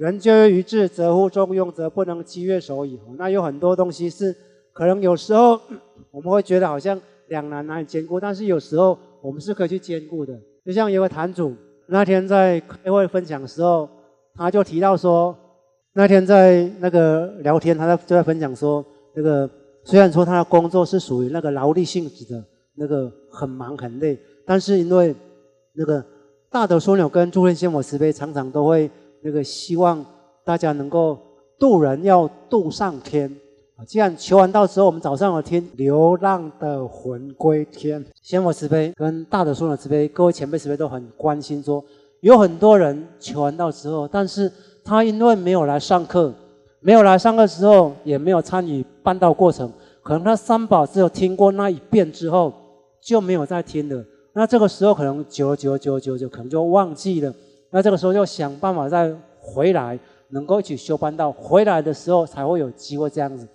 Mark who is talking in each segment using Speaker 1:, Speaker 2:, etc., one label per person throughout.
Speaker 1: 人皆于智，则乎中庸，则不能积月守矣。那有很多东西是可能有时候 我们会觉得好像两难难以兼顾，但是有时候我们是可以去兼顾的。就像有个坛主那天在开会分享的时候，他就提到说，那天在那个聊天，他在就在分享说，那个虽然说他的工作是属于那个劳力性质的，那个很忙很累，但是因为那个大德枢纽跟诸天仙佛慈悲常常都会。那个希望大家能够渡人，要渡上天啊！既然求完道之后，我们早上有听流浪的魂归天，仙佛慈悲跟大德说的慈悲，各位前辈慈悲都很关心，说有很多人求完道之后，但是他因为没有来上课，没有来上课之后，也没有参与办道过程，可能他三宝只有听过那一遍之后就没有再听了，那这个时候可能久久久久久，可能就忘记了。那这个时候就想办法再回来，能够一起修班道。回来的时候才会有机会这样子。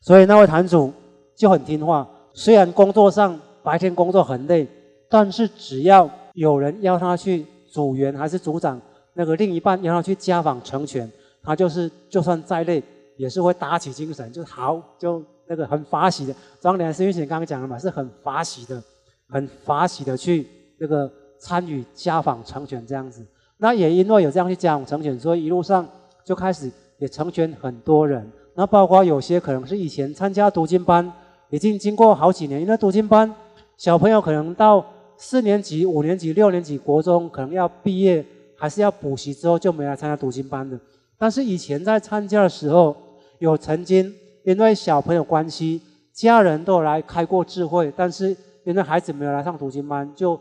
Speaker 1: 所以那位坛主就很听话，虽然工作上白天工作很累，但是只要有人要他去组员还是组长，那个另一半要他去家访成全，他就是就算再累，也是会打起精神，就好就那个很法喜的。张良师兄刚刚讲了嘛，是很法喜的，很法喜的去那个。参与家访成全这样子，那也因为有这样去家访成全，所以一路上就开始也成全很多人。那包括有些可能是以前参加读经班，已经经过好几年，因为读经班小朋友可能到四年级、五年级、六年级国中可能要毕业，还是要补习之后就没来参加读经班的。但是以前在参加的时候，有曾经因为小朋友关系，家人都来开过智慧，但是因为孩子没有来上读经班，就。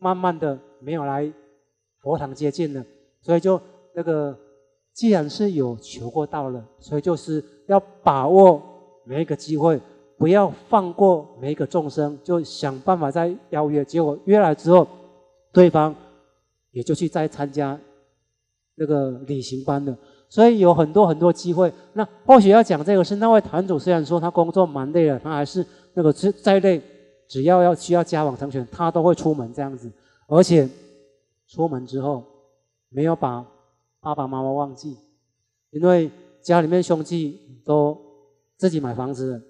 Speaker 1: 慢慢的没有来佛堂接近了，所以就那个既然是有求过道了，所以就是要把握每一个机会，不要放过每一个众生，就想办法再邀约。结果约来之后，对方也就去再参加那个旅行班的，所以有很多很多机会。那或许要讲这个是那位坛主，虽然说他工作蛮累了，他还是那个是再累。只要要需要家访成全，他都会出门这样子，而且出门之后没有把爸爸妈妈忘记，因为家里面兄弟都自己买房子了，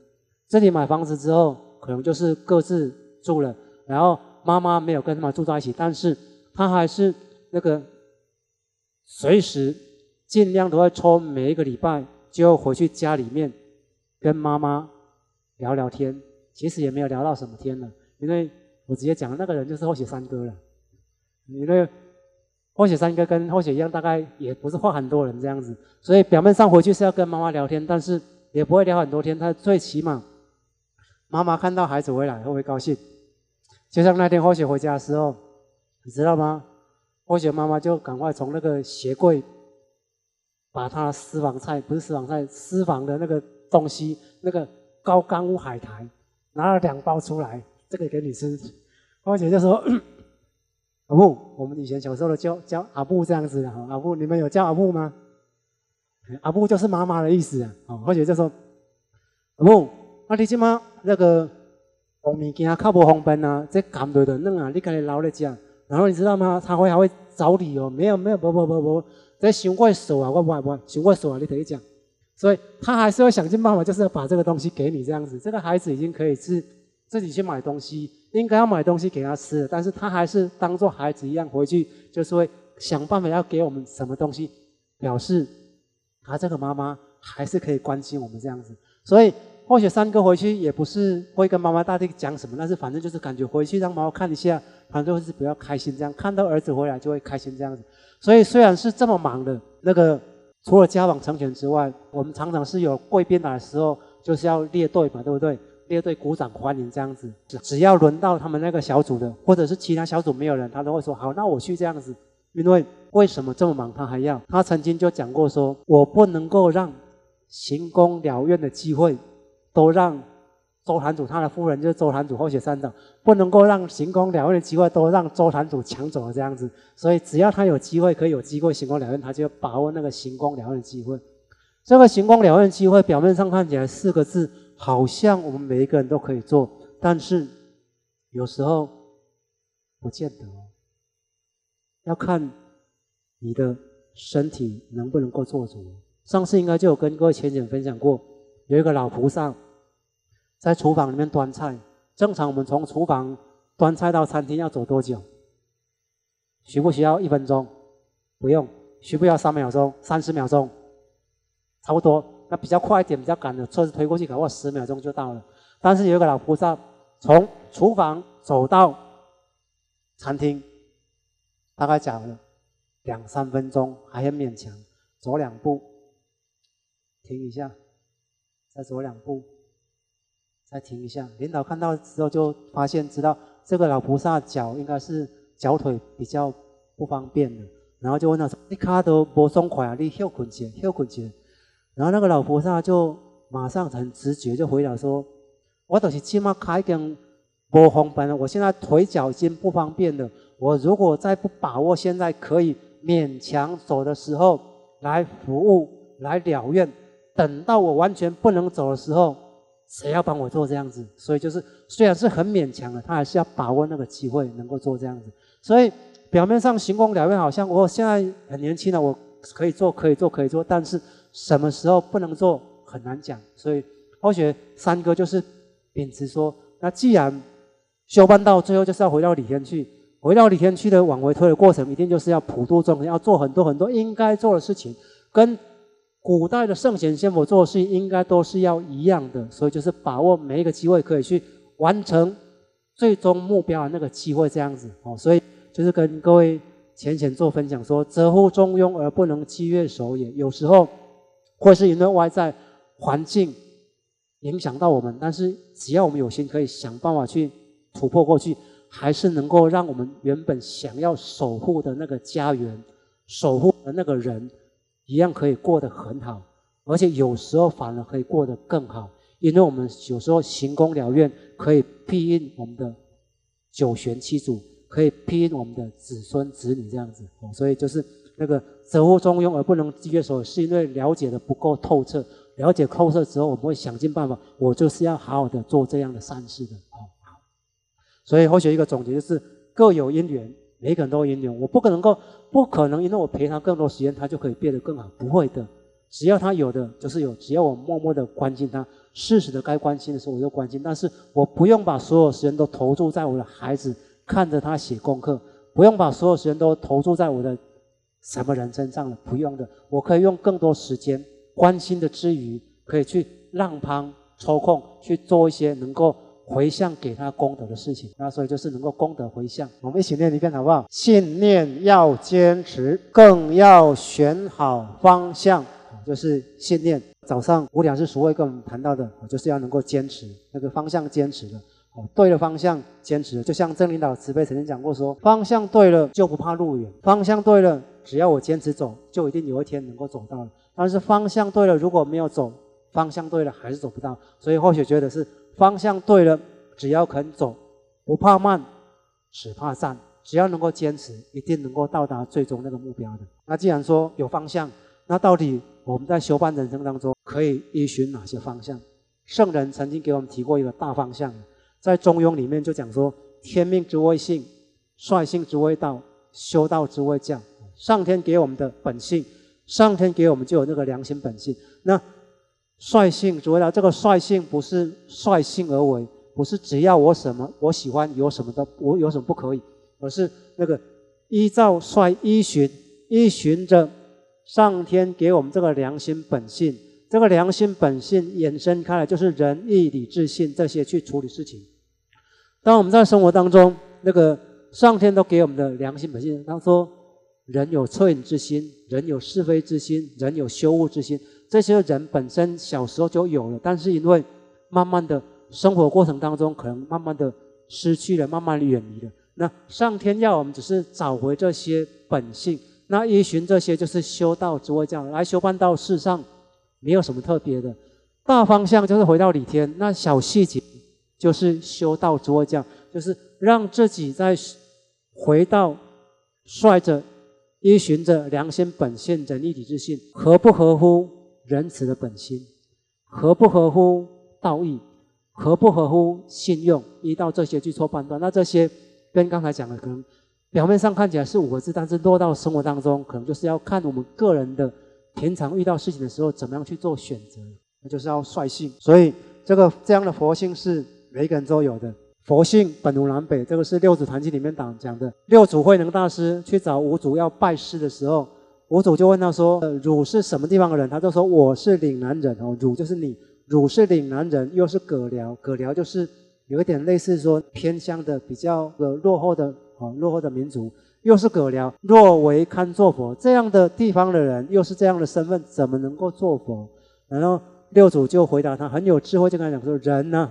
Speaker 1: 自己买房子之后可能就是各自住了，然后妈妈没有跟他们住在一起，但是他还是那个随时尽量都会抽每一个礼拜就回去家里面跟妈妈聊聊天。其实也没有聊到什么天了，因为我直接讲那个人就是后雪三哥了。你那后雪三哥跟后雪一样，大概也不是画很多人这样子，所以表面上回去是要跟妈妈聊天，但是也不会聊很多天。他最起码妈妈看到孩子回来会不会高兴？就像那天后雪回家的时候，你知道吗？后雪妈妈就赶快从那个鞋柜把他私房菜，不是私房菜，私房的那个东西，那个高干乌海苔。拿了两包出来，这个给你吃。花姐就说：“ 阿布，我们以前小时候叫叫阿布这样子的哈，阿布，你们有叫阿布吗？阿布就是妈妈的意思啊。哦，花姐就说：阿布，阿你今妈那个红物件靠不方便啊，这干对的嫩啊，你赶紧捞来讲。然后你知道吗？他会还会找理由，没有没有，不不不不，这想怪手啊，我不不，想怪手啊，你等于讲。”所以他还是会想尽办法，就是要把这个东西给你这样子。这个孩子已经可以自自己去买东西，应该要买东西给他吃，但是他还是当做孩子一样回去，就是会想办法要给我们什么东西，表示他这个妈妈还是可以关心我们这样子。所以或许三哥回去也不是会跟妈妈大弟讲什么，但是反正就是感觉回去让妈妈看一下，反正就是比较开心这样，看到儿子回来就会开心这样子。所以虽然是这么忙的那个。除了家访成全之外，我们常常是有贵宾来的时候，就是要列队嘛，对不对？列队鼓掌欢迎这样子。只只要轮到他们那个小组的，或者是其他小组没有人，他都会说好，那我去这样子。因为为什么这么忙，他还要？他曾经就讲过说，我不能够让行宫了愿的机会都让。周坛主他的夫人就是周坛主后雪山长，不能够让行宫两院的机会都让周坛主抢走了这样子，所以只要他有机会可以有机会行宫两院，他就把握那个行宫两院的机会。这个行宫两院机会表面上看起来四个字，好像我们每一个人都可以做，但是有时候不见得，要看你的身体能不能够做主。上次应该就有跟各位浅浅分享过，有一个老菩萨在厨房里面端菜。正常我们从厨房端菜到餐厅要走多久？需不需要一分钟？不用。需不需要三秒钟？三十秒钟？差不多。那比较快一点、比较赶的车子推过去，可能十秒钟就到了。但是有一个老菩萨从厨房走到餐厅，大概讲了两三分钟，还很勉强，走两步，停一下，再走两步。再停一下，领导看到之后就发现，知道这个老菩萨脚应该是脚腿比较不方便的，然后就问他说：“你卡都不松快啊？你休困些，休困些。”然后那个老菩萨就马上很直觉就回答说：“我都是起码开根不方便了，我现在腿脚已经不方便了，我如果再不把握现在可以勉强走的时候来服务来了愿，等到我完全不能走的时候。”谁要帮我做这样子？所以就是虽然是很勉强的，他还是要把握那个机会，能够做这样子。所以表面上行功了愿，好像我现在很年轻了，我可以做，可以做，可以做。但是什么时候不能做，很难讲。所以或许三哥就是秉持说，那既然修办到最后就是要回到李天去，回到李天去的往回推的过程，一定就是要普度众生，要做很多很多应该做的事情，跟。古代的圣贤先佛做事应该都是要一样的，所以就是把握每一个机会，可以去完成最终目标的那个机会，这样子哦。所以就是跟各位浅浅做分享，说责乎中庸而不能积月守也。有时候会是因为外在环境影响到我们，但是只要我们有心，可以想办法去突破过去，还是能够让我们原本想要守护的那个家园、守护的那个人。一样可以过得很好，而且有时候反而可以过得更好，因为我们有时候行功了愿，可以庇荫我们的九玄七祖，可以庇荫我们的子孙子女这样子。哦所以就是那个责乎中庸而不能积月守，是因为了解的不够透彻。了解透彻之后，我们会想尽办法，我就是要好好的做这样的善事的。好，所以或许一个总结就是各有因缘。每个人都因缘，我不可能够，不可能，因为我陪他更多时间，他就可以变得更好，不会的。只要他有的就是有，只要我默默的关心他，适时的该关心的时候我就关心，但是我不用把所有时间都投注在我的孩子看着他写功课，不用把所有时间都投注在我的什么人身上了，不用的。我可以用更多时间关心的之余，可以去让旁抽空去做一些能够。回向给他功德的事情，那所以就是能够功德回向。我们一起念一遍好不好？信念要坚持，更要选好方向，就是信念。早上无两是所会跟我们谈到的，就是要能够坚持那个方向，坚持的哦，对的方向坚持。就像郑领导慈悲曾经讲过说，方向对了就不怕路远，方向对了，只要我坚持走，就一定有一天能够走到了。但是方向对了，如果没有走，方向对了还是走不到。所以或许觉得是。方向对了，只要肯走，不怕慢，只怕站。只要能够坚持，一定能够到达最终那个目标的。那既然说有方向，那到底我们在修办人生当中可以依循哪些方向？圣人曾经给我们提过一个大方向，在《中庸》里面就讲说：天命之谓性，率性之谓道，修道之谓教。上天给我们的本性，上天给我们就有那个良心本性。那率性，主要这个率性不是率性而为，不是只要我什么我喜欢有什么的我有什么不可以，而是那个依照率依循依循着上天给我们这个良心本性，这个良心本性延伸开来就是仁义礼智信这些去处理事情。当我们在生活当中，那个上天都给我们的良心本性，他说人有恻隐之心，人有是非之心，人有羞恶之心。这些人本身小时候就有了，但是因为慢慢的生活过程当中，可能慢慢的失去了，慢慢的远离了。那上天要我们只是找回这些本性，那依循这些就是修道之谓这样来修办道。世上没有什么特别的，大方向就是回到理天，那小细节就是修道之谓这样，就是让自己在回到率着依循着良心本性、仁义礼智信，合不合乎？仁慈的本心合不合乎道义，合不合乎信用？依照这些去做判断，那这些跟刚才讲的可能表面上看起来是五个字，但是落到生活当中，可能就是要看我们个人的平常遇到事情的时候，怎么样去做选择，那就是要率性。所以这个这样的佛性是每个人都有的。佛性本无南北，这个是六祖坛经里面讲讲的。六祖慧能大师去找五祖要拜师的时候，五祖就问他说：“汝是什么地方的人？”他就说：“我是岭南人哦。”汝就是你，汝是岭南人，又是葛辽，葛辽就是有一点类似说偏乡的比较的落后的啊落后的民族，又是葛辽，若为堪作佛这样的地方的人，又是这样的身份，怎么能够做佛？然后六祖就回答他很有智慧，就跟他讲说：“人呢？”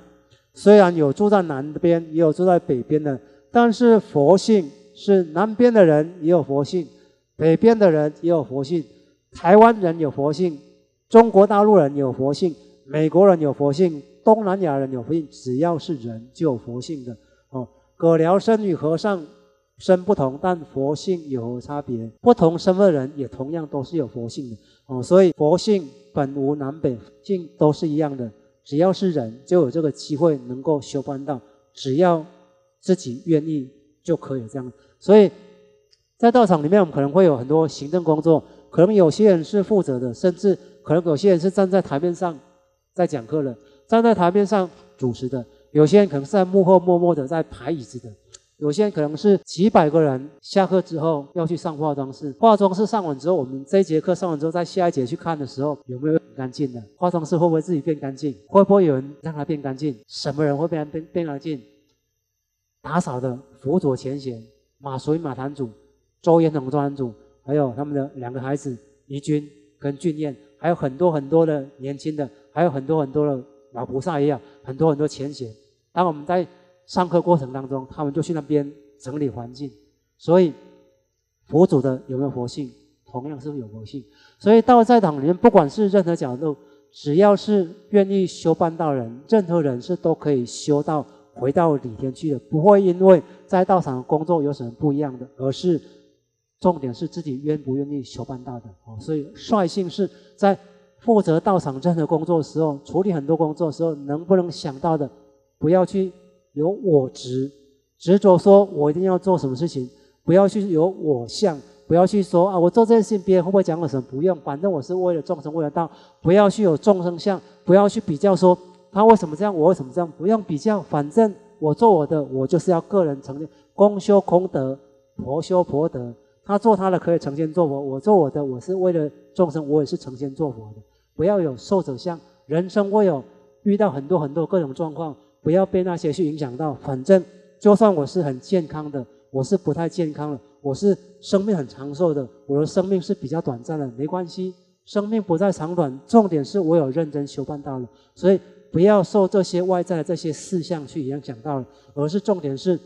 Speaker 1: 虽然有住在南边，也有住在北边的，但是佛性是南边的人也有佛性，北边的人也有佛性，台湾人有佛性，中国大陆人有佛性，美国人有佛性，东南亚人有佛性，只要是人就有佛性的哦。葛辽生与和尚身不同，但佛性有何差别？不同身份人也同样都是有佛性的哦。所以佛性本无南北，性都是一样的。只要是人，就有这个机会能够修观道。只要自己愿意，就可以这样。所以在道场里面，我们可能会有很多行政工作，可能有些人是负责的，甚至可能有些人是站在台面上在讲课的，站在台面上主持的。有些人可能是在幕后默默的在排椅子的。有些人可能是几百个人下课之后要去上化妆室，化妆室上完之后，我们这一节课上完之后，在下一节去看的时候，有没有很干净的？化妆室会不会自己变干净？会不会有人让它变干净？什么人会变变变干净？打扫的辅佐前贤马随马坛主、周延统周坛主，还有他们的两个孩子怡君跟俊彦，还有很多很多的年轻的，还有很多很多的老菩萨一样，很多很多前贤。当我们在上课过程当中，他们就去那边整理环境，所以佛祖的有没有佛性，同样是有佛性。所以到在场里面，不管是任何角度，只要是愿意修办道人，任何人是都可以修到回到里天去的，不会因为在道场工作有什么不一样的，而是重点是自己愿不愿意修办道的。哦，所以率性是在负责道场任何工作的时候，处理很多工作的时候，能不能想到的，不要去。有我执，执着说我一定要做什么事情，不要去有我相，不要去说啊，我做这件事情别人会不会讲我什么？不用，反正我是为了众生，为了道，不要去有众生相，不要去比较说他为什么这样，我为什么这样，不用比较，反正我做我的，我就是要个人成就，公修功德，婆修婆德，他做他的可以成仙做佛，我做我的，我是为了众生，我也是成仙做佛的，不要有受者相，人生会有遇到很多很多各种状况。不要被那些去影响到，反正就算我是很健康的，我是不太健康的，我是生命很长寿的，我的生命是比较短暂的，没关系，生命不在长短，重点是我有认真修办到了，所以不要受这些外在的这些事项去影响到了，而是重点是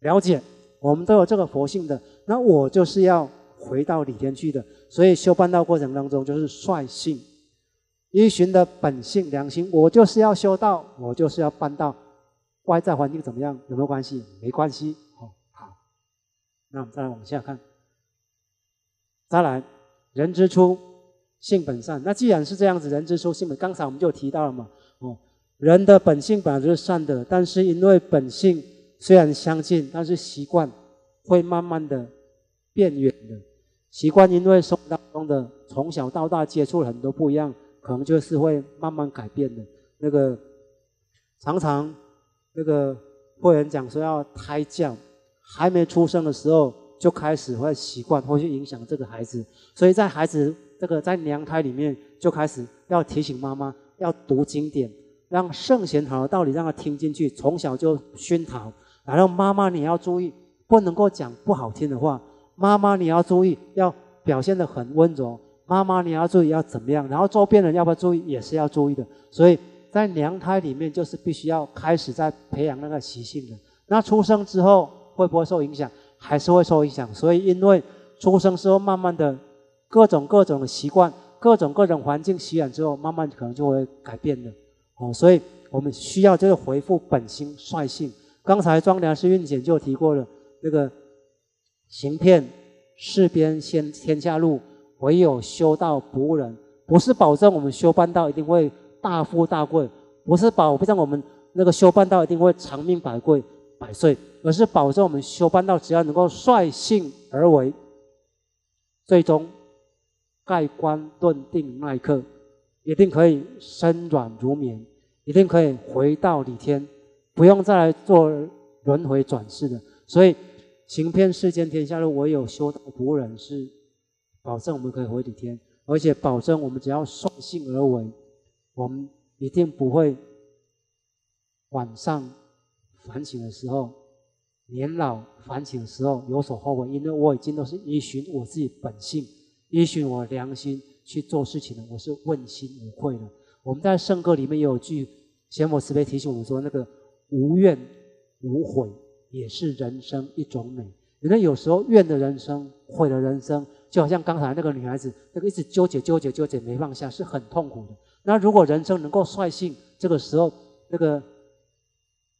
Speaker 1: 了解我们都有这个佛性的，那我就是要回到里天去的，所以修半道过程当中就是率性。依循的本性良心，我就是要修道，我就是要办道。外在环境怎么样，有没有关系？没关系。好，好。那我们再来往下看。再来，人之初，性本善。那既然是这样子，人之初性本，刚才我们就提到了嘛。哦，人的本性本来就是善的，但是因为本性虽然相近，但是习惯会慢慢的变远的。习惯因为生活当中的从小到大接触很多不一样。可能就是会慢慢改变的。那个常常那个会人讲说要胎教，还没出生的时候就开始会习惯，会去影响这个孩子。所以在孩子这个在娘胎里面就开始要提醒妈妈要读经典，让圣贤好的道理让他听进去，从小就熏陶。然后妈妈你要注意，不能够讲不好听的话。妈妈你要注意，要表现得很温柔。妈妈，你要注意要怎么样，然后周边人要不要注意，也是要注意的。所以在娘胎里面，就是必须要开始在培养那个习性的。那出生之后会不会受影响？还是会受影响。所以因为出生之后，慢慢的各种各种的习惯，各种各种环境洗染之后，慢慢可能就会改变的。哦，所以我们需要就是回复本心率性。刚才庄良师运检就提过了，那个行骗事边先天下路。唯有修道不误人，不是保证我们修半道一定会大富大贵，不是保证我们那个修半道一定会长命百贵，百岁，而是保证我们修半道只要能够率性而为，最终盖棺论定那一刻，一定可以身软如棉，一定可以回到李天，不用再来做轮回转世的。所以行遍世间天下路，唯有修道不人是保证我们可以回李天，而且保证我们只要率性而为，我们一定不会晚上。反省的时候，年老反省的时候有所后悔，因为我已经都是依循我自己本性，依循我良心去做事情了，我是问心无愧的。我们在圣歌里面也有句贤母慈悲提醒我们说，那个无怨无悔也是人生一种美。因为有时候怨的人生，悔的人生，就好像刚才那个女孩子，那个一直纠结纠结纠结没放下，是很痛苦的。那如果人生能够率性，这个时候那个。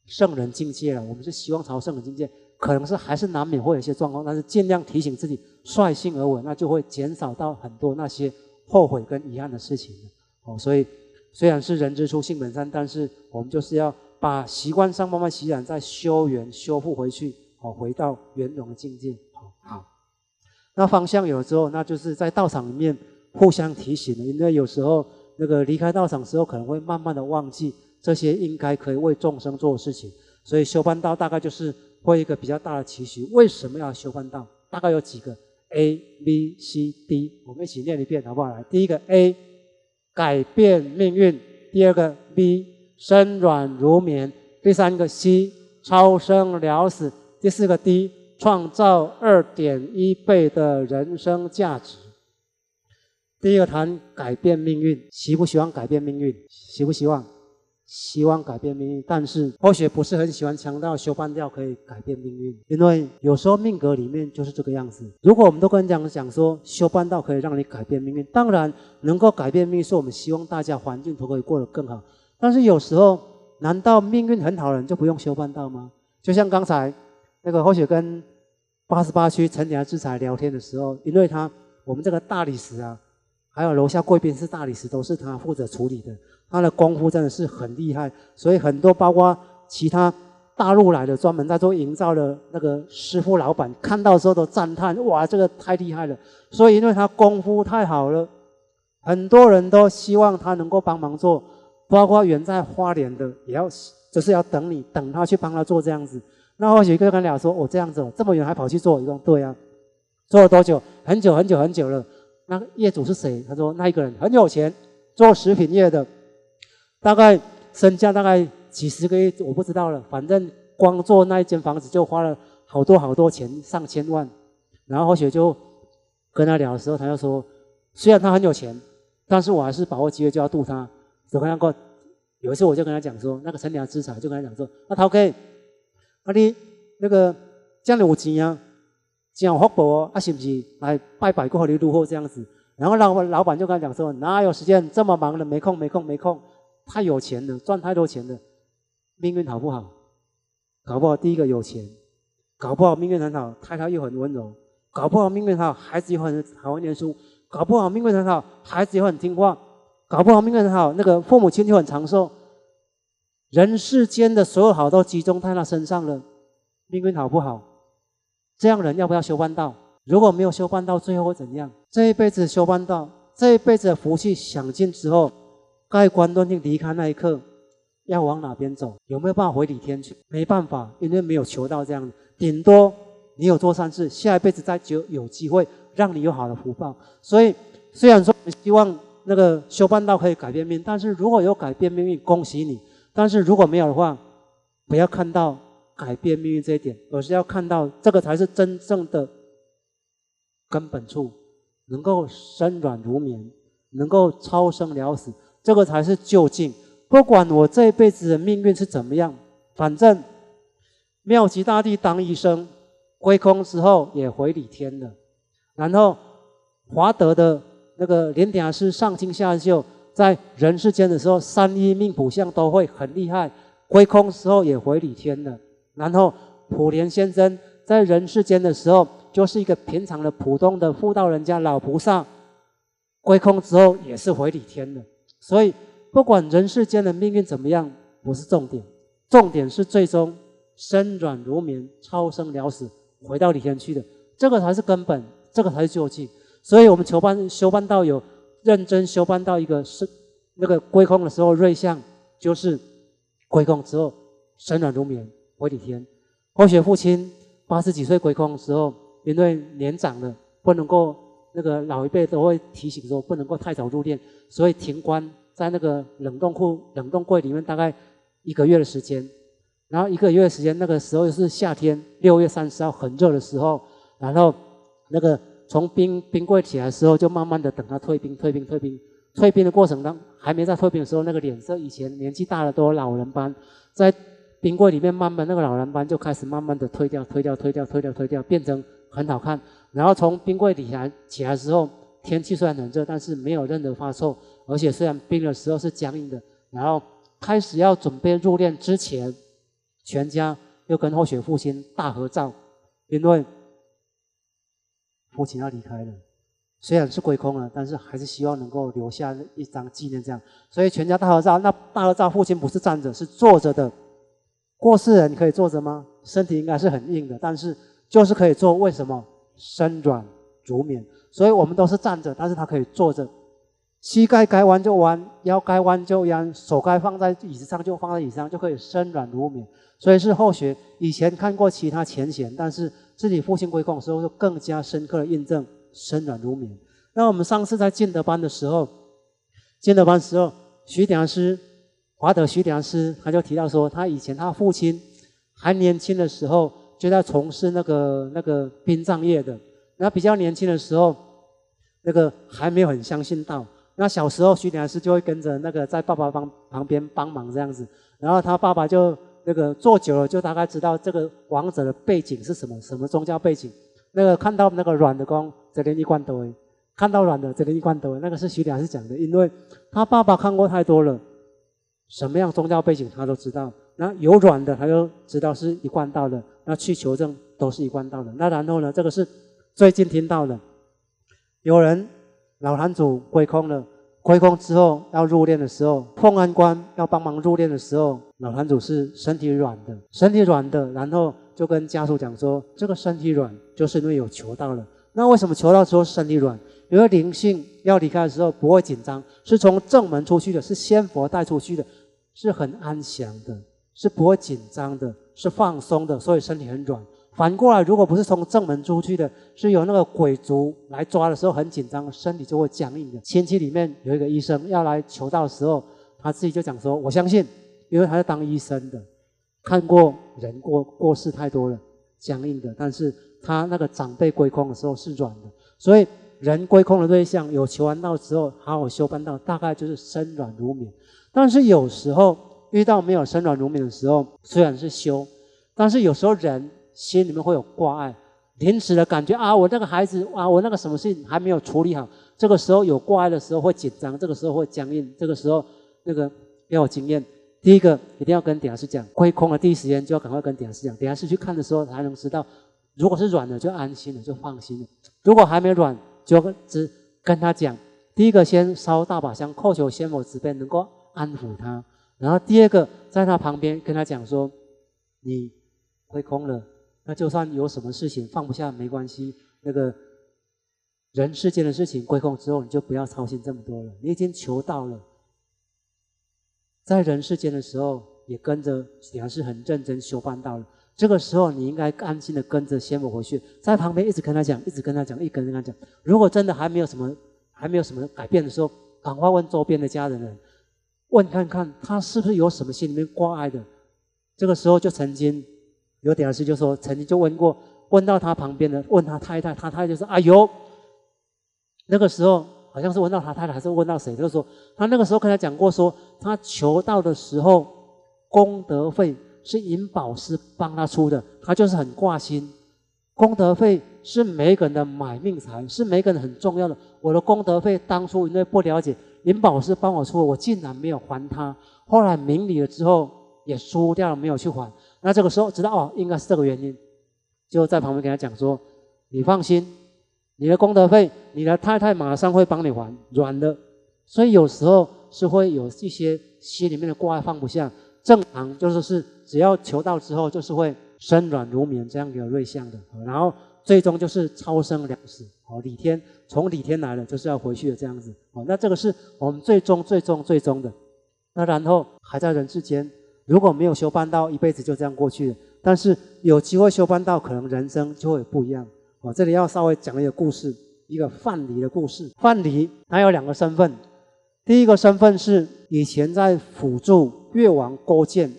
Speaker 1: 圣人境界了，我们是希望朝圣人境界，可能是还是难免会有一些状况，但是尽量提醒自己率性而为，那就会减少到很多那些后悔跟遗憾的事情哦，所以虽然是人之初性本善，但是我们就是要把习惯上慢慢洗染，再修圆修复回去，哦，回到圆融的境界。好，那方向有了之后，那就是在道场里面互相提醒了，因为有时候那个离开道场时候，可能会慢慢的忘记。这些应该可以为众生做的事情，所以修办道大概就是会一个比较大的期许。为什么要修办道？大概有几个 A、B、C、D，我们一起念一遍好不好？来，第一个 A，改变命运；第二个 B，身软如棉；第三个 C，超生了死；第四个 D，创造二点一倍的人生价值。第一个谈改变命运，希不希望改变命运？希不希望？希望改变命运，但是或许不是很喜欢强调修半调可以改变命运，因为有时候命格里面就是这个样子。如果我们都跟人讲讲说修半道可以让你改变命运，当然能够改变命运，是我们希望大家环境都可以过得更好。但是有时候，难道命运很好的人就不用修半道吗？就像刚才那个或许跟八十八区陈年志才聊天的时候，因为他我们这个大理石啊，还有楼下贵宾室大理石都是他负责处理的。他的功夫真的是很厉害，所以很多包括其他大陆来的专门在做营造的那个师傅老板看到时候都赞叹：哇，这个太厉害了！所以因为他功夫太好了，很多人都希望他能够帮忙做，包括远在花莲的也要，就是要等你等他去帮他做这样子。那或许跟他俩说：哦，这样子哦，这么远还跑去做，一共对啊，做了多久？很久很久很久了。那业主是谁？他说那一个人很有钱，做食品业的。大概身价大概几十个亿，我不知道了。反正光做那一间房子就花了好多好多钱，上千万。然后或许就跟他聊的时候，他就说，虽然他很有钱，但是我还是把握机会就要渡他。怎么样过？有一次我就跟他讲说，那个陈良资产就跟他讲说，那涛哥，啊你那个这样有钱啊，这样有福报啊，是不是来拜拜过后你如何这样子？然后老老板就跟他讲说，哪有时间这么忙的，没空没空没空。太有钱了，赚太多钱了，命运好不好？搞不好第一个有钱，搞不好命运很好，太太又很温柔，搞不好命运好，孩子又很好念书，搞不好命运很好，孩子又很听话，搞不好命运很好，那个父母亲就很长寿。人世间的所有好都集中在他身上了，命运好不好？这样人要不要修半道？如果没有修半道，最后会怎样？这一辈子修半道，这一辈子的福气享尽之后。盖棺断定离开那一刻，要往哪边走？有没有办法回李天去？没办法，因为没有求到这样。顶多你有做善事，下一辈子再就有机会让你有好的福报。所以，虽然说我希望那个修半道可以改变命，但是如果有改变命运，恭喜你；但是如果没有的话，不要看到改变命运这一点，而是要看到这个才是真正的根本处，能够身软如棉，能够超生了死。这个才是究竟。不管我这一辈子的命运是怎么样，反正妙极大帝当医生，归空之后也回礼天了。然后华德的那个莲顶师上清下秀，在人世间的时候，三一命普相都会很厉害，归空时候也回礼天了。然后普莲先生在人世间的时候，就是一个平常的普通的妇道人家老菩萨，归空之后也是回礼天的。所以，不管人世间的命运怎么样，不是重点，重点是最终身软如绵，超生了死，回到里天去的。这个才是根本，这个才是究竟。所以我们求办修办道有认真修办到一个是那个归空的时候，瑞相就是归空之后身软如绵回里天。后学父亲八十几岁归空的时候，因为年长了，不能够那个老一辈都会提醒说不能够太早入殓，所以停棺在那个冷冻库冷冻柜里面大概一个月的时间。然后一个月的时间，那个时候是夏天，六月三十号很热的时候。然后那个从冰冰柜起来的时候，就慢慢的等他退冰、退冰、退冰。退冰的过程当还没在退冰的时候，那个脸色以前年纪大的都老人斑，在冰柜里面慢慢那个老人斑就开始慢慢的退掉、退掉、退掉、退掉、退掉，变成很好看。然后从冰柜底下起来的时候，天气虽然很热，但是没有任何发臭，而且虽然冰的时候是僵硬的。然后开始要准备入殓之前。全家又跟后雪父亲大合照，因为父亲要离开了，虽然是归空了，但是还是希望能够留下一张纪念，这样。所以全家大合照，那大合照父亲不是站着，是坐着的。过世人可以坐着吗？身体应该是很硬的，但是就是可以坐。为什么？身软如绵，所以我们都是站着，但是他可以坐着。膝盖该弯就弯，腰该弯就弯，手该放在椅子上就放在椅子上，就可以身软如绵。所以是后学，以前看过其他前贤，但是自己父亲归空的时候，就更加深刻的印证身软如绵。那我们上次在建德班的时候，建德班时候，徐良师华德徐良师他就提到说，他以前他父亲还年轻的时候就在从事那个那个殡葬业的，那比较年轻的时候，那个还没有很相信道。那小时候徐良师就会跟着那个在爸爸帮旁边帮忙这样子，然后他爸爸就。那个坐久了就大概知道这个王者的背景是什么，什么宗教背景。那个看到那个软的光，这连一贯都会；看到软的，这连一贯都会。那个是徐良是讲的，因为他爸爸看过太多了，什么样宗教背景他都知道。那有软的，他就知道是一贯道的。那去求证都是一贯道的。那然后呢，这个是最近听到的，有人老坛主归空了。归空之后要入殓的时候，奉安官要帮忙入殓的时候，老坛主是身体软的，身体软的，然后就跟家属讲说，这个身体软就是因为有求道了。那为什么求道之后身体软？因为灵性要离开的时候不会紧张，是从正门出去的，是仙佛带出去的，是很安详的，是不会紧张的，是放松的，所以身体很软。反过来，如果不是从正门出去的，是有那个鬼族来抓的时候很紧张，身体就会僵硬的。亲戚里面有一个医生要来求道的时候，他自己就讲说：“我相信，因为他是当医生的，看过人过过世太多了，僵硬的。但是他那个长辈归空的时候是软的，所以人归空的对象有求完道之后好好修班道，大概就是身软如绵。但是有时候遇到没有身软如绵的时候，虽然是修，但是有时候人。心里面会有挂碍，临时的感觉啊，我那个孩子啊，我那个什么事情还没有处理好，这个时候有挂碍的时候会紧张，这个时候会僵硬，这个时候那个要有经验。第一个一定要跟点下师讲，亏空了第一时间就要赶快跟点下师讲，点下师去看的时候才能知道，如果是软的就安心了，就放心了；如果还没软，就只跟他讲，第一个先烧大把香，叩求仙佛慈悲能够安抚他，然后第二个在他旁边跟他讲说，你亏空了。那就算有什么事情放不下没关系，那个人世间的事情归空之后，你就不要操心这么多了。你已经求到了，在人世间的时候也跟着，你还是很认真修办到了。这个时候你应该安心的跟着仙母回去，在旁边一直跟他讲，一直跟他讲，一直跟他讲。如果真的还没有什么，还没有什么改变的时候，赶快问周边的家人们，问看看他是不是有什么心里面挂碍的。这个时候就曾经。有点事就说，曾经就问过，问到他旁边的，问他太太，他太太就说：“哎呦，那个时候好像是问到他太太，还是问到谁？就说他那个时候跟他讲过，说他求道的时候，功德费是银宝师帮他出的，他就是很挂心。功德费是每个人的买命财，是每个人很重要的。我的功德费当初因为不了解，银宝师帮我出，我竟然没有还他。后来明理了之后，也输掉了，没有去还。”那这个时候知道哦，应该是这个原因，就在旁边跟他讲说：“你放心，你的功德费，你的太太马上会帮你还，软的。所以有时候是会有一些心里面的挂放不下，正常就是是只要求到之后，就是会身软如绵这样的瑞相的，然后最终就是超生两死。哦，李天从李天来了，就是要回去的这样子。哦，那这个是我们最终、最终、最终的。那然后还在人世间，如果没有修半道，一辈子就这样过去了。但是有机会修半道，可能人生就会不一样。哦，这里要稍微讲一个故事，一个范蠡的故事。范蠡他有两个身份，第一个身份是以前在辅助越王勾践，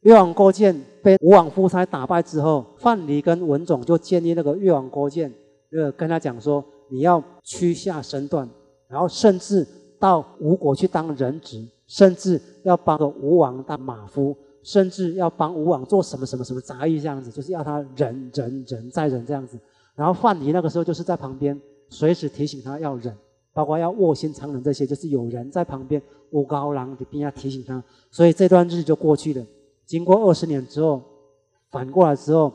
Speaker 1: 越王勾践被吴王夫差打败之后，范蠡跟文种就建议那个越王勾践。呃，跟他讲说，你要屈下身段，然后甚至到吴国去当人质，甚至要帮个吴王当马夫，甚至要帮吴王做什么什么什么杂役这样子，就是要他忍忍忍再忍这样子。然后范蠡那个时候就是在旁边，随时提醒他要忍，包括要卧薪尝胆这些，就是有人在旁边，吴高郎的边要提醒他。所以这段日子就过去了。经过二十年之后，反过来之后，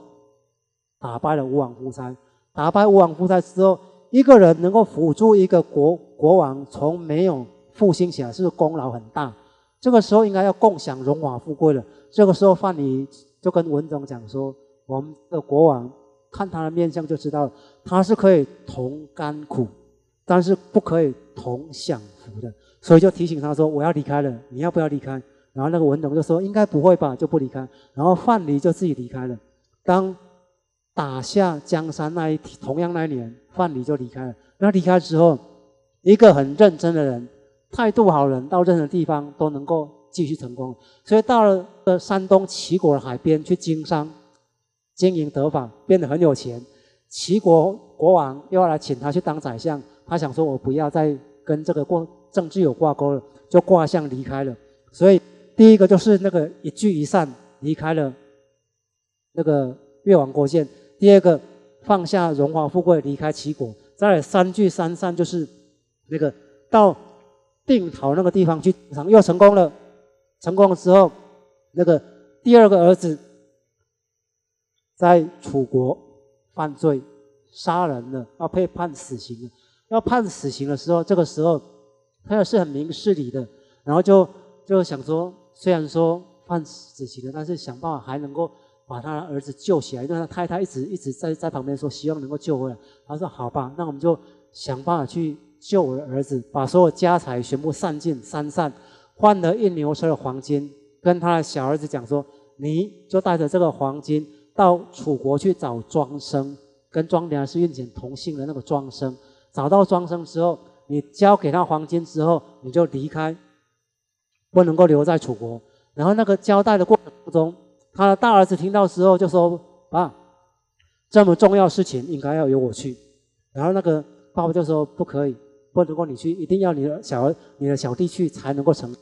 Speaker 1: 打败了吴王夫差。打败吴王夫差之后，一个人能够辅助一个国国王从没有复兴起来，是功劳很大。这个时候应该要共享荣华富贵了。这个时候范蠡就跟文种讲说：“我们的国王看他的面相就知道，他是可以同甘苦，但是不可以同享福的。”所以就提醒他说：“我要离开了，你要不要离开？”然后那个文种就说：“应该不会吧，就不离开。”然后范蠡就自己离开了。当打下江山那一同样那一年，范蠡就离开了。那离开之后，一个很认真的人，态度好人，到任何地方都能够继续成功。所以到了山东齐国的海边去经商，经营得法，变得很有钱。齐国国王又要来请他去当宰相，他想说：“我不要再跟这个过政治有挂钩了，就挂相离开了。”所以第一个就是那个一聚一散离开了那个越王勾践。第二个放下荣华富贵，离开齐国，再来三聚三散，就是那个到定陶那个地方去，又成功了。成功了之后，那个第二个儿子在楚国犯罪，杀人了，要被判死刑了。要判死刑的时候，这个时候他也是很明事理的，然后就就想说，虽然说判死刑了，但是想办法还能够。把他的儿子救起来，因为他太太一直一直在在旁边说，希望能够救回来。他说：“好吧，那我们就想办法去救我的儿子，把所有家财全部散尽三散，换了一牛车的黄金，跟他的小儿子讲说，你就带着这个黄金到楚国去找庄生，跟庄良是运钱同姓的那个庄生。找到庄生之后，你交给他黄金之后，你就离开，不能够留在楚国。然后那个交代的过程当中。”他的大儿子听到之后就说：“爸，这么重要事情应该要由我去。”然后那个爸爸就说：“不可以，不能够你去，一定要你的小儿、你的小弟去才能够成。”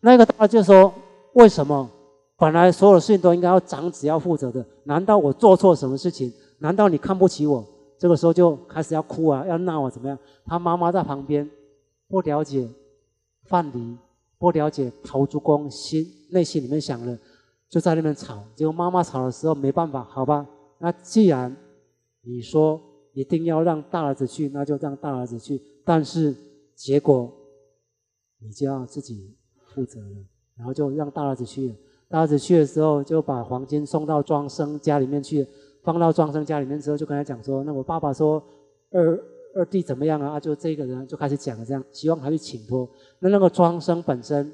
Speaker 1: 那个大就说：“为什么？本来所有的事情都应该要长子要负责的，难道我做错什么事情？难道你看不起我？”这个时候就开始要哭啊，要闹啊，怎么样？他妈妈在旁边不了解范蠡，不了解陶朱公心内心里面想的。就在那边吵，结果妈妈吵的时候没办法，好吧？那既然你说一定要让大儿子去，那就让大儿子去。但是结果你就要自己负责了，然后就让大儿子去了。大儿子去的时候，就把黄金送到庄生家里面去，放到庄生家里面之后，就跟他讲说：“那我爸爸说二二弟怎么样啊？”就这个人就开始讲了，这样希望他去请托。那那个庄生本身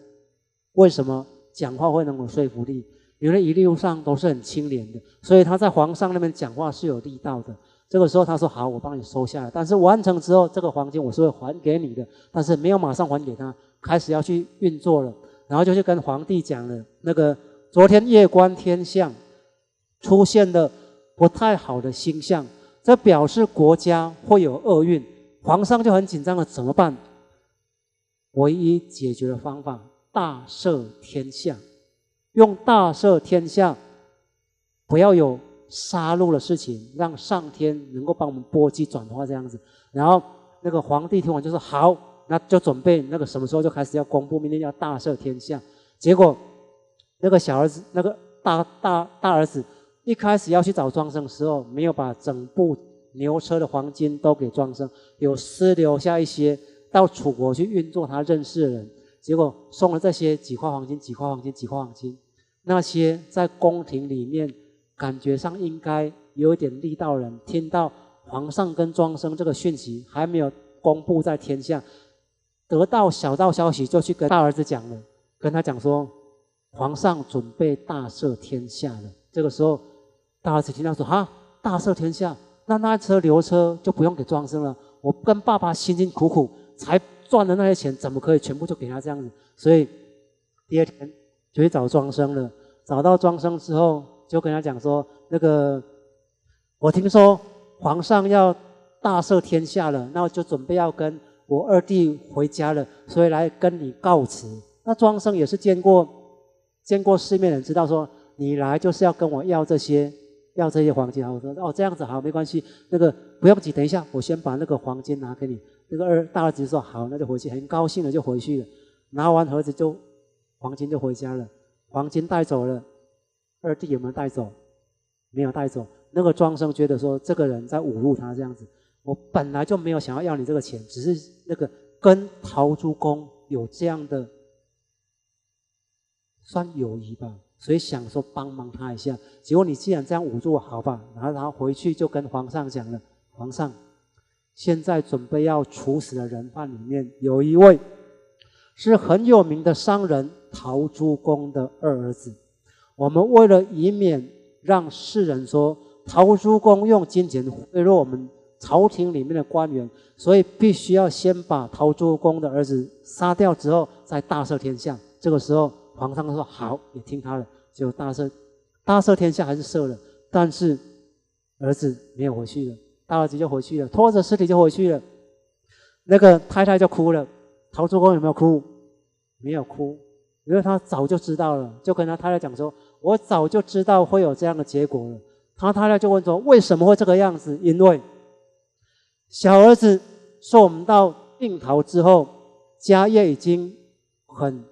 Speaker 1: 为什么讲话会能有说服力？因为一路上都是很清廉的，所以他在皇上那边讲话是有力道的。这个时候他说：“好，我帮你收下来。但是完成之后，这个黄金我是会还给你的，但是没有马上还给他，开始要去运作了。然后就去跟皇帝讲了，那个昨天夜观天象，出现的不太好的星象，这表示国家会有厄运。皇上就很紧张了，怎么办？唯一解决的方法，大赦天下。”用大赦天下，不要有杀戮的事情，让上天能够帮我们波及转化这样子。然后那个皇帝听完就说：“好，那就准备那个什么时候就开始要公布，明天要大赦天下。”结果那个小儿子，那个大大大儿子一开始要去找庄生的时候，没有把整部牛车的黄金都给庄生，有私留下一些到楚国去运作他认识的人。结果送了这些几块黄金，几块黄金，几块黄金，那些在宫廷里面感觉上应该有点力道人，听到皇上跟庄生这个讯息还没有公布在天下，得到小道消息就去跟大儿子讲了，跟他讲说，皇上准备大赦天下了。这个时候，大儿子听到说，哈，大赦天下，那那车流车就不用给庄生了。我跟爸爸辛辛苦苦才赚的那些钱，怎么可以全部就给他这样子？所以第二天就去找庄生了。找到庄生之后，就跟他讲说：“那个，我听说皇上要大赦天下了，那我就准备要跟我二弟回家了，所以来跟你告辞。”那庄生也是见过见过世面人，知道说你来就是要跟我要这些 要这些黄金。我说：“哦，这样子好，没关系，那个不用急，等一下我先把那个黄金拿给你。”那个二大儿子说：“好，那就回去。”很高兴的就回去了，拿完盒子就黄金就回家了。黄金带走了，二弟有没有带走？没有带走。那个庄生觉得说，这个人在侮辱他这样子。我本来就没有想要要你这个钱，只是那个跟陶朱公有这样的算友谊吧，所以想说帮忙他一下。结果你既然这样侮辱我，好吧，然后然后回去就跟皇上讲了。皇上，现在准备要处死的人犯里面有一位是很有名的商人。陶朱公的二儿子，我们为了以免让世人说陶朱公用金钱贿赂我们朝廷里面的官员，所以必须要先把陶朱公的儿子杀掉之后，再大赦天下。这个时候，皇上说好，也听他的，就大赦，大赦天下还是赦了，但是儿子没有回去了，大儿子就回去了，拖着尸体就回去了。那个太太就哭了，陶朱公有没有哭？没有哭。因为他早就知道了，就跟他太太讲说：“我早就知道会有这样的结果了。”他太太就问说：“为什么会这个样子？”因为小儿子说：“我们到定陶之后，家业已经很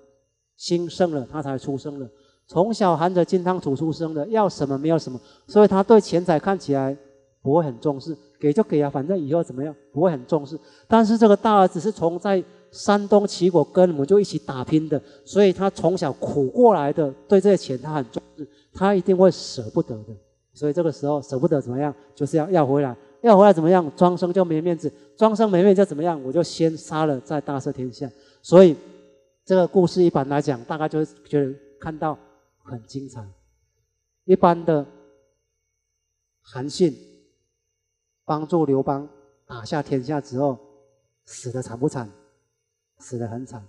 Speaker 1: 兴盛了，他才出生了。从小含着金汤匙出生的，要什么没有什么，所以他对钱财看起来不会很重视，给就给啊，反正以后怎么样不会很重视。但是这个大儿子是从在……山东齐国跟我们就一起打拼的，所以他从小苦过来的，对这些钱他很重视，他一定会舍不得的。所以这个时候舍不得怎么样，就是要要回来，要回来怎么样？庄生就没面子，庄生没面子怎么样？我就先杀了，再大赦天下。所以这个故事一般来讲，大概就是觉得看到很精彩。一般的韩信帮助刘邦打下天下之后，死的惨不惨？死得很惨，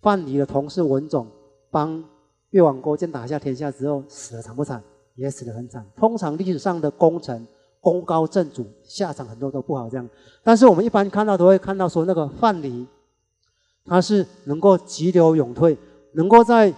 Speaker 1: 范蠡的同事文种帮越王勾践打下天下之后，死得惨不惨？也死得很惨。通常历史上的功臣功高震主，下场很多都不好这样。但是我们一般看到都会看到说，那个范蠡，他是能够急流勇退，能够在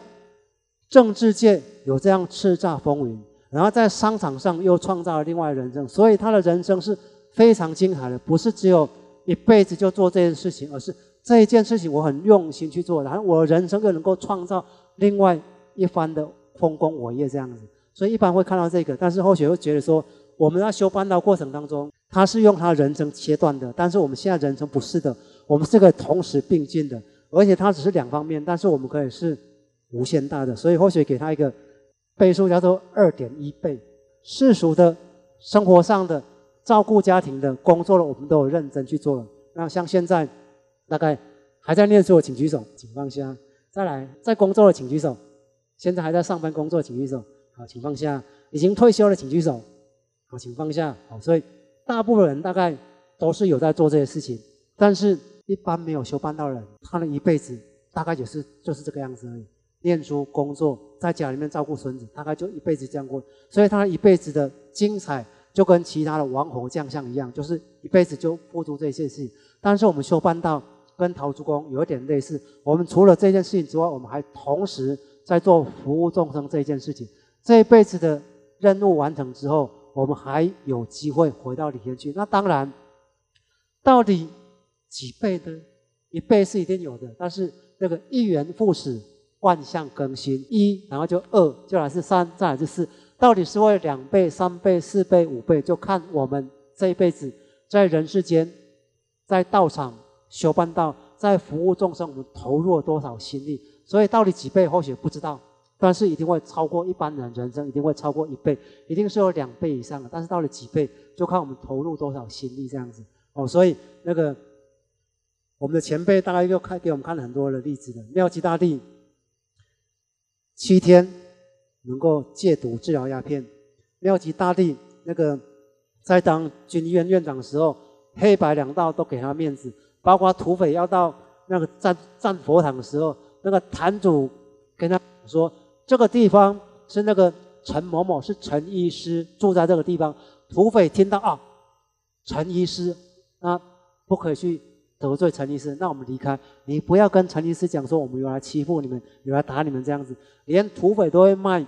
Speaker 1: 政治界有这样叱咤风云，然后在商场上又创造了另外人生，所以他的人生是非常精彩的，不是只有一辈子就做这件事情，而是。这一件事情我很用心去做，然后我人生又能够创造另外一番的丰功伟业这样子，所以一般会看到这个，但是后学会觉得说，我们在修班道过程当中，他是用他人生切断的，但是我们现在人生不是的，我们是个同时并进的，而且它只是两方面，但是我们可以是无限大的，所以后学给他一个倍数叫做二点一倍，世俗的生活上的照顾家庭的工作了，我们都有认真去做了，那像现在。大概还在念书的请举手，请放下。再来，在工作的请举手。现在还在上班工作，请举手。好，请放下。已经退休的，请举手。好，请放下。好，所以大部分人大概都是有在做这些事情，但是一般没有修办道人，他的一辈子大概也是就是这个样子而已。念书、工作，在家里面照顾孙子，大概就一辈子这样过。所以他一辈子的精彩，就跟其他的王侯将相一样，就是一辈子就付出这些事情。但是我们修办道。跟陶朱公有一点类似，我们除了这件事情之外，我们还同时在做服务众生这一件事情。这一辈子的任务完成之后，我们还有机会回到里面去。那当然，到底几倍呢？一倍是一定有的，但是那个一元复始，万象更新，一然后就二，就来是三，再来是四，到底是为两倍、三倍、四倍、五倍，就看我们这一辈子在人世间，在道场。修办道，在服务众生，我们投入了多少心力？所以到底几倍，或许不知道。但是一定会超过一般人人生，一定会超过一倍，一定是有两倍以上的。但是到了几倍，就看我们投入多少心力这样子哦。所以那个我们的前辈大概又看给我们看了很多的例子的。妙吉大帝七天能够戒毒治疗鸦片，妙吉大帝那个在当军医院院长的时候，黑白两道都给他面子，包括土匪要到那个占占佛堂的时候，那个坛主跟他说。这个地方是那个陈某某，是陈医师住在这个地方。土匪听到啊，陈医师，那不可以去得罪陈医师，那我们离开。你不要跟陈医师讲说我们有来欺负你们，有来打你们这样子。连土匪都会卖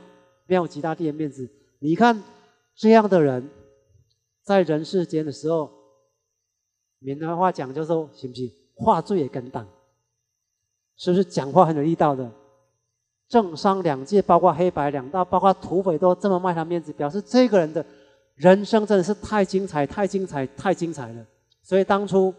Speaker 1: 庙吉大帝的面子。你看这样的人，在人世间的时候，闽南话讲就说行不行？话罪也跟当，是不是讲话很有力道的？政商两界，包括黑白两道，包括土匪都这么卖他面子，表示这个人的人生真的是太精彩、太精彩、太精彩了。所以当初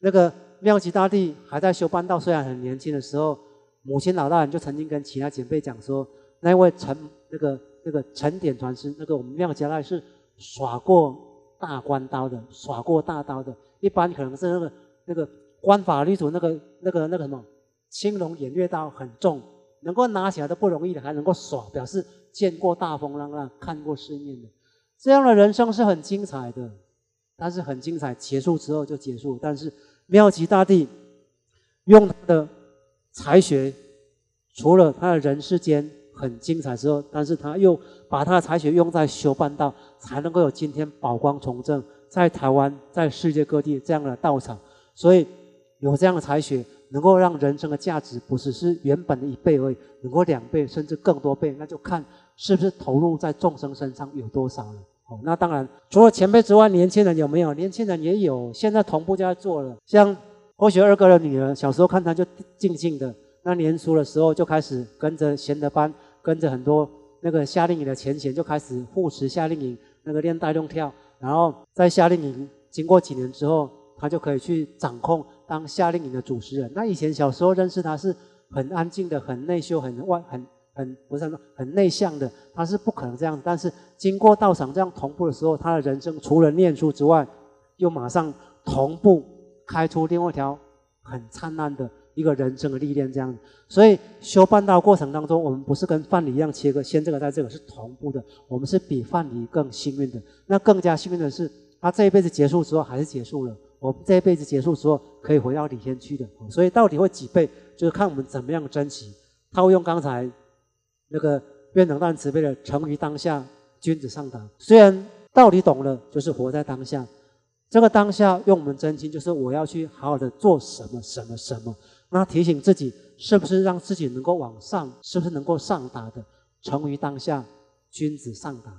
Speaker 1: 那个妙吉大帝还在修半道，虽然很年轻的时候，母亲老大人就曾经跟其他前辈讲说，那位陈那个那个陈典传师，那个我们妙吉大帝是耍过大官刀的，耍过大刀的。一般可能是那个那个官法律组那个那个那个什么青龙偃月刀很重。能够拿起来都不容易的，还能够耍，表示见过大风浪浪，看过世面的，这样的人生是很精彩的。但是很精彩，结束之后就结束。但是妙吉大帝用他的才学，除了他的人世间很精彩之后，但是他又把他的才学用在修办道，才能够有今天宝光重振，在台湾，在世界各地这样的道场。所以有这样的才学。能够让人生的价值不只是原本的一倍而已，能够两倍甚至更多倍，那就看是不是投入在众生身上有多少了。好，那当然除了前辈之外，年轻人有没有？年轻人也有，现在同步在做了。像或许二哥的女儿，小时候看他就静静的，那年初的时候就开始跟着贤德班，跟着很多那个夏令营的前贤就开始护持夏令营，那个练带动跳，然后在夏令营经过几年之后，他就可以去掌控。当夏令营的主持人，那以前小时候认识他是很安静的、很内秀、很外、很很不是很内向的，他是不可能这样。但是经过道场这样同步的时候，他的人生除了念书之外，又马上同步开出另外一条很灿烂的一个人生的历练，这样。所以修半道过程当中，我们不是跟范蠡一样切割，先这个再这个，是同步的。我们是比范蠡更幸运的。那更加幸运的是，他这一辈子结束之后还是结束了。我们这一辈子结束之后，可以回到李天去的，所以到底会几倍，就是看我们怎么样珍惜。他会用刚才那个愿能大慈悲的“成于当下，君子上达”。虽然道理懂了，就是活在当下。这个当下用我们真心，就是我要去好好的做什么什么什么。那提醒自己，是不是让自己能够往上，是不是能够上达的？成于当下，君子上达。